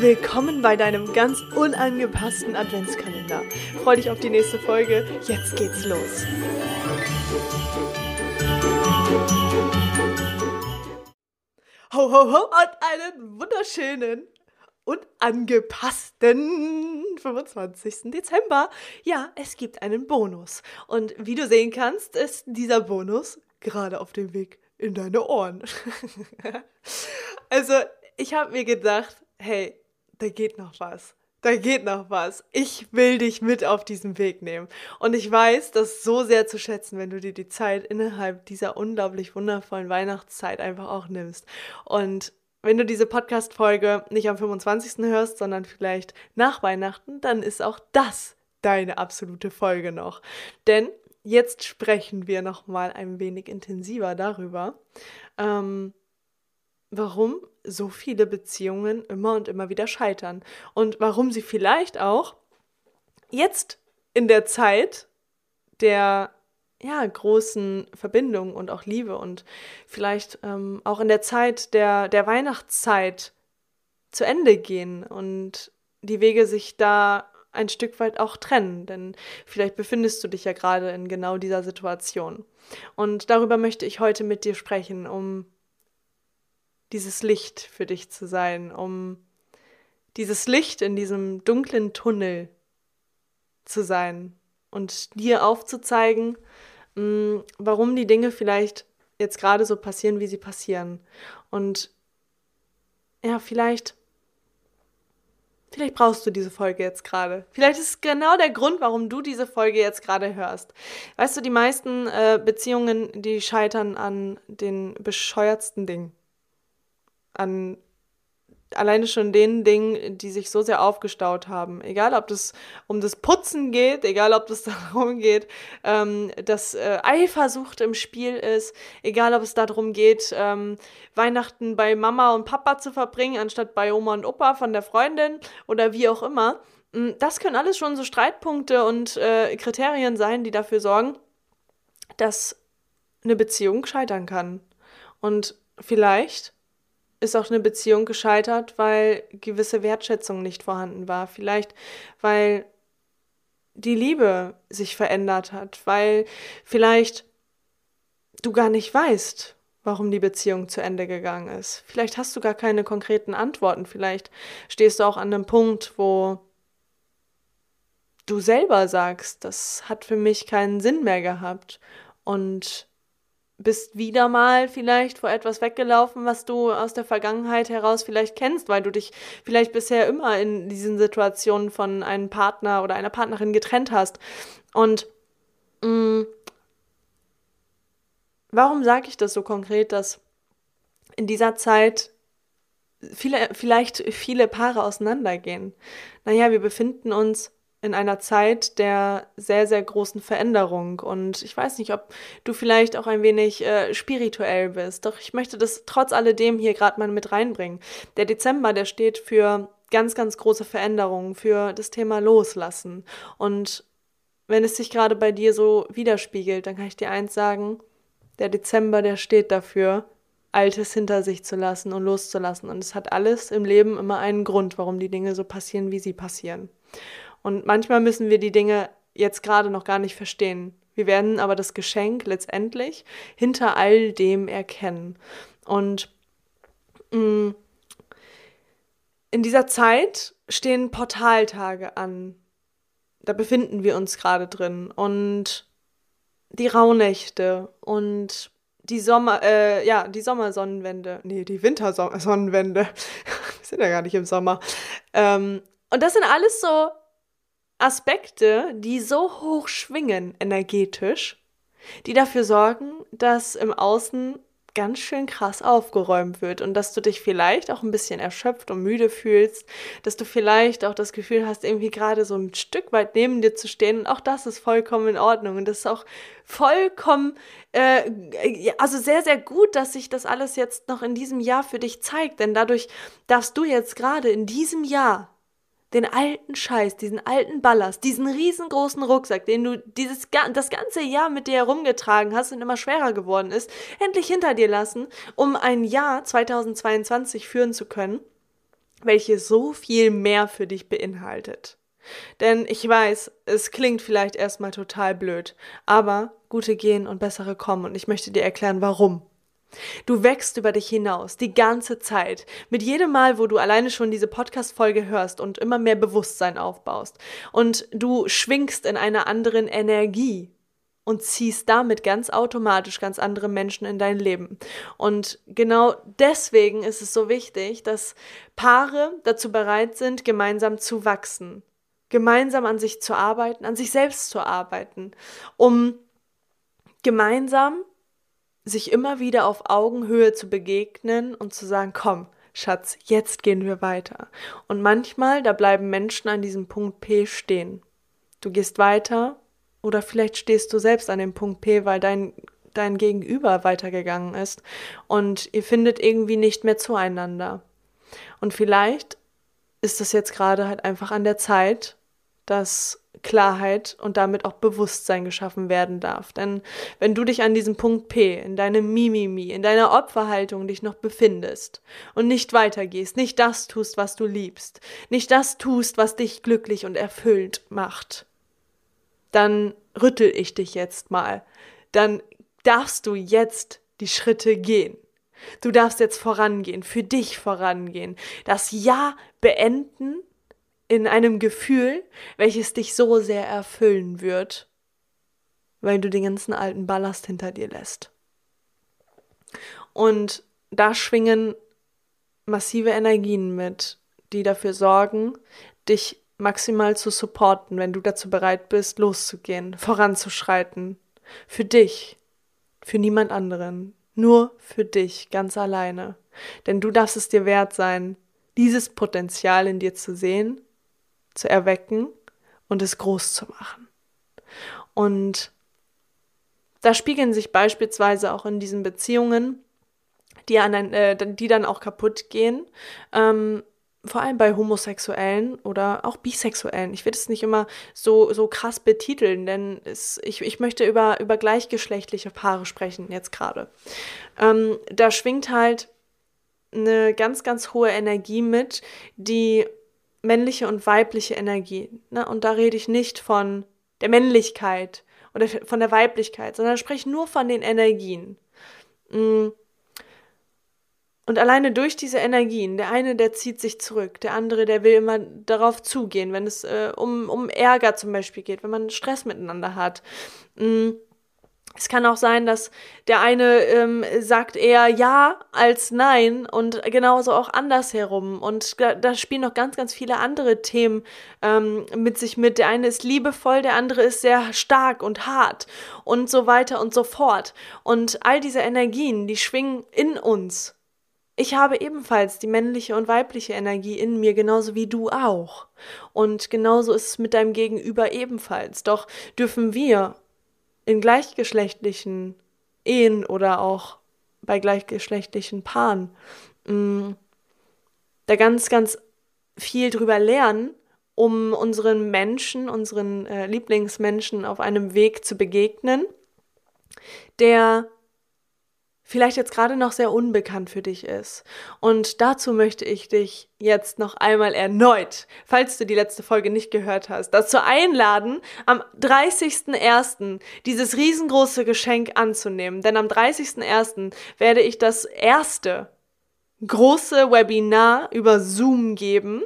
Willkommen bei deinem ganz unangepassten Adventskalender. Freu dich auf die nächste Folge. Jetzt geht's los. Ho, ho, ho und einen wunderschönen und angepassten 25. Dezember. Ja, es gibt einen Bonus. Und wie du sehen kannst, ist dieser Bonus gerade auf dem Weg in deine Ohren. also, ich habe mir gedacht, hey, da geht noch was. Da geht noch was. Ich will dich mit auf diesen Weg nehmen. Und ich weiß das so sehr zu schätzen, wenn du dir die Zeit innerhalb dieser unglaublich wundervollen Weihnachtszeit einfach auch nimmst. Und wenn du diese Podcast-Folge nicht am 25. hörst, sondern vielleicht nach Weihnachten, dann ist auch das deine absolute Folge noch. Denn jetzt sprechen wir noch mal ein wenig intensiver darüber, ähm, warum so viele Beziehungen immer und immer wieder scheitern und warum sie vielleicht auch jetzt in der Zeit der ja, großen Verbindung und auch Liebe und vielleicht ähm, auch in der Zeit der, der Weihnachtszeit zu Ende gehen und die Wege sich da ein Stück weit auch trennen, denn vielleicht befindest du dich ja gerade in genau dieser Situation. Und darüber möchte ich heute mit dir sprechen, um dieses Licht für dich zu sein, um dieses Licht in diesem dunklen Tunnel zu sein und dir aufzuzeigen, mm, warum die Dinge vielleicht jetzt gerade so passieren, wie sie passieren. Und ja, vielleicht, vielleicht brauchst du diese Folge jetzt gerade. Vielleicht ist es genau der Grund, warum du diese Folge jetzt gerade hörst. Weißt du, die meisten äh, Beziehungen, die scheitern an den bescheuertsten Dingen an alleine schon den Dingen, die sich so sehr aufgestaut haben. Egal, ob das um das Putzen geht, egal, ob das darum geht, ähm, dass äh, Eifersucht im Spiel ist, egal, ob es darum geht, ähm, Weihnachten bei Mama und Papa zu verbringen, anstatt bei Oma und Opa von der Freundin oder wie auch immer. Mm, das können alles schon so Streitpunkte und äh, Kriterien sein, die dafür sorgen, dass eine Beziehung scheitern kann. Und vielleicht ist auch eine Beziehung gescheitert, weil gewisse Wertschätzung nicht vorhanden war. Vielleicht, weil die Liebe sich verändert hat, weil vielleicht du gar nicht weißt, warum die Beziehung zu Ende gegangen ist. Vielleicht hast du gar keine konkreten Antworten. Vielleicht stehst du auch an einem Punkt, wo du selber sagst, das hat für mich keinen Sinn mehr gehabt. Und bist wieder mal vielleicht vor etwas weggelaufen, was du aus der Vergangenheit heraus vielleicht kennst, weil du dich vielleicht bisher immer in diesen Situationen von einem Partner oder einer Partnerin getrennt hast. Und mh, mm, warum sage ich das so konkret, dass in dieser Zeit viele, vielleicht viele Paare auseinandergehen? Naja, wir befinden uns in einer Zeit der sehr, sehr großen Veränderung. Und ich weiß nicht, ob du vielleicht auch ein wenig äh, spirituell bist. Doch ich möchte das trotz alledem hier gerade mal mit reinbringen. Der Dezember, der steht für ganz, ganz große Veränderungen, für das Thema Loslassen. Und wenn es sich gerade bei dir so widerspiegelt, dann kann ich dir eins sagen, der Dezember, der steht dafür, Altes hinter sich zu lassen und loszulassen. Und es hat alles im Leben immer einen Grund, warum die Dinge so passieren, wie sie passieren. Und manchmal müssen wir die Dinge jetzt gerade noch gar nicht verstehen. Wir werden aber das Geschenk letztendlich hinter all dem erkennen. Und mm, in dieser Zeit stehen Portaltage an. Da befinden wir uns gerade drin. Und die Rauhnächte und die Sommer, äh, ja, die Sommersonnenwende. Nee, die Wintersonnenwende. wir sind ja gar nicht im Sommer. Ähm, und das sind alles so Aspekte, die so hoch schwingen energetisch, die dafür sorgen, dass im Außen ganz schön krass aufgeräumt wird und dass du dich vielleicht auch ein bisschen erschöpft und müde fühlst, dass du vielleicht auch das Gefühl hast, irgendwie gerade so ein Stück weit neben dir zu stehen. Und auch das ist vollkommen in Ordnung. Und das ist auch vollkommen, äh, also sehr, sehr gut, dass sich das alles jetzt noch in diesem Jahr für dich zeigt, denn dadurch darfst du jetzt gerade in diesem Jahr den alten Scheiß, diesen alten Ballast, diesen riesengroßen Rucksack, den du dieses das ganze Jahr mit dir herumgetragen hast und immer schwerer geworden ist, endlich hinter dir lassen, um ein Jahr 2022 führen zu können, welches so viel mehr für dich beinhaltet. Denn ich weiß, es klingt vielleicht erstmal total blöd, aber gute gehen und bessere kommen und ich möchte dir erklären, warum. Du wächst über dich hinaus, die ganze Zeit. Mit jedem Mal, wo du alleine schon diese Podcast-Folge hörst und immer mehr Bewusstsein aufbaust. Und du schwingst in einer anderen Energie und ziehst damit ganz automatisch ganz andere Menschen in dein Leben. Und genau deswegen ist es so wichtig, dass Paare dazu bereit sind, gemeinsam zu wachsen. Gemeinsam an sich zu arbeiten, an sich selbst zu arbeiten, um gemeinsam sich immer wieder auf Augenhöhe zu begegnen und zu sagen, komm, Schatz, jetzt gehen wir weiter. Und manchmal, da bleiben Menschen an diesem Punkt P stehen. Du gehst weiter oder vielleicht stehst du selbst an dem Punkt P, weil dein, dein Gegenüber weitergegangen ist und ihr findet irgendwie nicht mehr zueinander. Und vielleicht ist es jetzt gerade halt einfach an der Zeit, dass Klarheit und damit auch Bewusstsein geschaffen werden darf. Denn wenn du dich an diesem Punkt P, in deinem Mimimi, in deiner Opferhaltung dich noch befindest und nicht weitergehst, nicht das tust, was du liebst, nicht das tust, was dich glücklich und erfüllt macht, dann rüttel ich dich jetzt mal. Dann darfst du jetzt die Schritte gehen. Du darfst jetzt vorangehen, für dich vorangehen, das Ja beenden in einem Gefühl, welches dich so sehr erfüllen wird, weil du den ganzen alten Ballast hinter dir lässt. Und da schwingen massive Energien mit, die dafür sorgen, dich maximal zu supporten, wenn du dazu bereit bist, loszugehen, voranzuschreiten. Für dich, für niemand anderen, nur für dich, ganz alleine. Denn du darfst es dir wert sein, dieses Potenzial in dir zu sehen zu erwecken und es groß zu machen. Und da spiegeln sich beispielsweise auch in diesen Beziehungen, die, an ein, äh, die dann auch kaputt gehen, ähm, vor allem bei Homosexuellen oder auch Bisexuellen. Ich will es nicht immer so, so krass betiteln, denn es, ich, ich möchte über, über gleichgeschlechtliche Paare sprechen jetzt gerade. Ähm, da schwingt halt eine ganz, ganz hohe Energie mit, die männliche und weibliche Energie. Ne? Und da rede ich nicht von der Männlichkeit oder von der Weiblichkeit, sondern spreche nur von den Energien. Mm. Und alleine durch diese Energien, der eine, der zieht sich zurück, der andere, der will immer darauf zugehen, wenn es äh, um, um Ärger zum Beispiel geht, wenn man Stress miteinander hat. Mm es kann auch sein, dass der eine ähm, sagt eher ja als nein und genauso auch andersherum. Und da, da spielen noch ganz, ganz viele andere Themen ähm, mit sich mit. Der eine ist liebevoll, der andere ist sehr stark und hart und so weiter und so fort. Und all diese Energien, die schwingen in uns. Ich habe ebenfalls die männliche und weibliche Energie in mir, genauso wie du auch. Und genauso ist es mit deinem Gegenüber ebenfalls. Doch dürfen wir in gleichgeschlechtlichen Ehen oder auch bei gleichgeschlechtlichen Paaren mh, mm, da ganz, ganz viel drüber lernen, um unseren Menschen, unseren äh, Lieblingsmenschen auf einem Weg zu begegnen, der vielleicht jetzt gerade noch sehr unbekannt für dich ist. Und dazu möchte ich dich jetzt noch einmal erneut, falls du die letzte Folge nicht gehört hast, dazu einladen, am 30.01. dieses riesengroße Geschenk anzunehmen. Denn am 30.01. werde ich das erste große Webinar über Zoom geben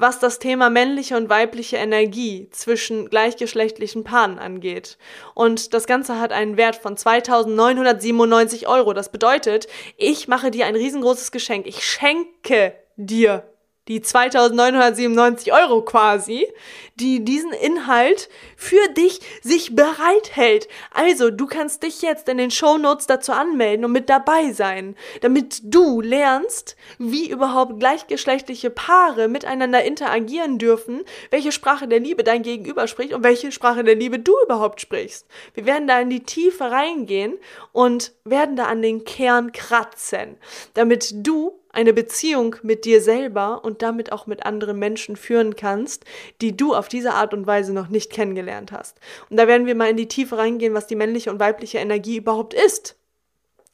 was das Thema männliche und weibliche Energie zwischen gleichgeschlechtlichen Paaren angeht. Und das Ganze hat einen Wert von 2997 Euro. Das bedeutet, ich mache dir ein riesengroßes Geschenk. Ich schenke dir die 2997 Euro quasi, die diesen Inhalt für dich sich bereithält. Also, du kannst dich jetzt in den Show Notes dazu anmelden und mit dabei sein, damit du lernst, wie überhaupt gleichgeschlechtliche Paare miteinander interagieren dürfen, welche Sprache der Liebe dein Gegenüber spricht und welche Sprache der Liebe du überhaupt sprichst. Wir werden da in die Tiefe reingehen und werden da an den Kern kratzen, damit du eine Beziehung mit dir selber und damit auch mit anderen Menschen führen kannst, die du auf diese Art und Weise noch nicht kennengelernt hast. Und da werden wir mal in die Tiefe reingehen, was die männliche und weibliche Energie überhaupt ist.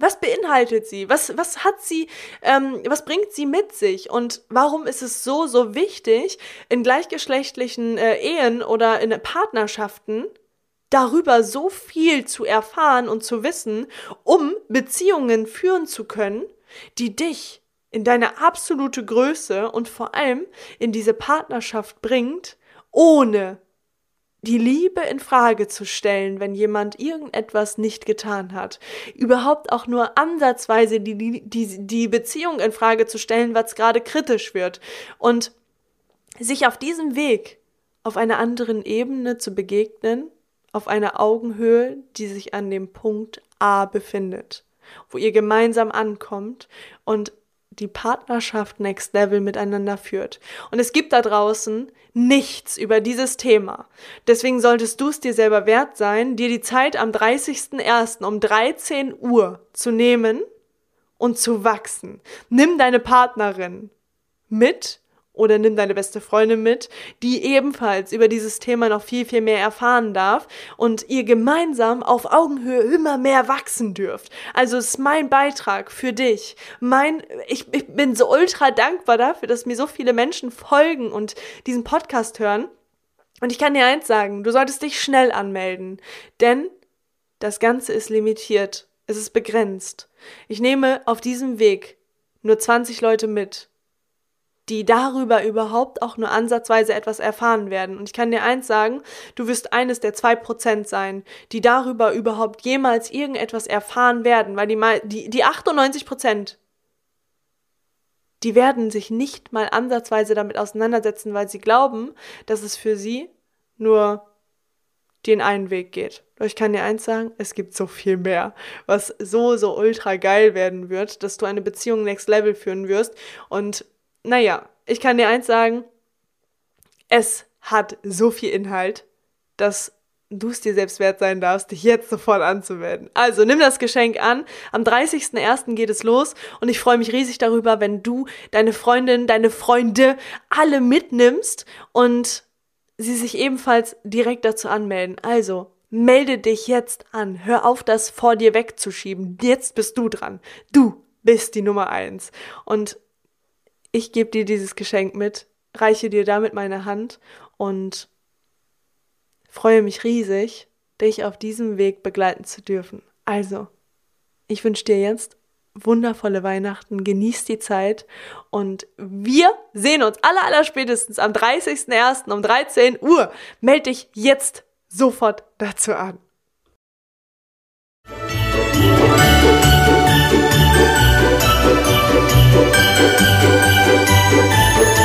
Was beinhaltet sie? Was, was hat sie, ähm, was bringt sie mit sich? Und warum ist es so, so wichtig, in gleichgeschlechtlichen äh, Ehen oder in Partnerschaften darüber so viel zu erfahren und zu wissen, um Beziehungen führen zu können, die dich in deine absolute Größe und vor allem in diese Partnerschaft bringt, ohne die Liebe in Frage zu stellen, wenn jemand irgendetwas nicht getan hat, überhaupt auch nur ansatzweise die, die, die Beziehung in Frage zu stellen, was gerade kritisch wird. Und sich auf diesem Weg auf einer anderen Ebene zu begegnen, auf einer Augenhöhe, die sich an dem Punkt A befindet, wo ihr gemeinsam ankommt und die Partnerschaft Next Level miteinander führt. Und es gibt da draußen nichts über dieses Thema. Deswegen solltest du es dir selber wert sein, dir die Zeit am 30.01. um 13 Uhr zu nehmen und zu wachsen. Nimm deine Partnerin mit oder nimm deine beste Freundin mit, die ebenfalls über dieses Thema noch viel, viel mehr erfahren darf und ihr gemeinsam auf Augenhöhe immer mehr wachsen dürft. Also ist mein Beitrag für dich. Mein, ich, ich bin so ultra dankbar dafür, dass mir so viele Menschen folgen und diesen Podcast hören. Und ich kann dir eins sagen, du solltest dich schnell anmelden, denn das Ganze ist limitiert. Es ist begrenzt. Ich nehme auf diesem Weg nur 20 Leute mit die darüber überhaupt auch nur ansatzweise etwas erfahren werden. Und ich kann dir eins sagen, du wirst eines der zwei Prozent sein, die darüber überhaupt jemals irgendetwas erfahren werden, weil die, die, die 98 Prozent, die werden sich nicht mal ansatzweise damit auseinandersetzen, weil sie glauben, dass es für sie nur den einen Weg geht. Ich kann dir eins sagen, es gibt so viel mehr, was so, so ultra geil werden wird, dass du eine Beziehung next level führen wirst und naja, ich kann dir eins sagen, es hat so viel Inhalt, dass du es dir selbst wert sein darfst, dich jetzt sofort anzumelden. Also nimm das Geschenk an. Am 30.01. geht es los und ich freue mich riesig darüber, wenn du deine Freundin, deine Freunde alle mitnimmst und sie sich ebenfalls direkt dazu anmelden. Also melde dich jetzt an. Hör auf, das vor dir wegzuschieben. Jetzt bist du dran. Du bist die Nummer eins. Und ich gebe dir dieses Geschenk mit, reiche dir damit meine Hand und freue mich riesig, dich auf diesem Weg begleiten zu dürfen. Also, ich wünsche dir jetzt wundervolle Weihnachten, genieß die Zeit und wir sehen uns aller, aller spätestens am 30.01. um 13 Uhr. Meld dich jetzt sofort dazu an. Thank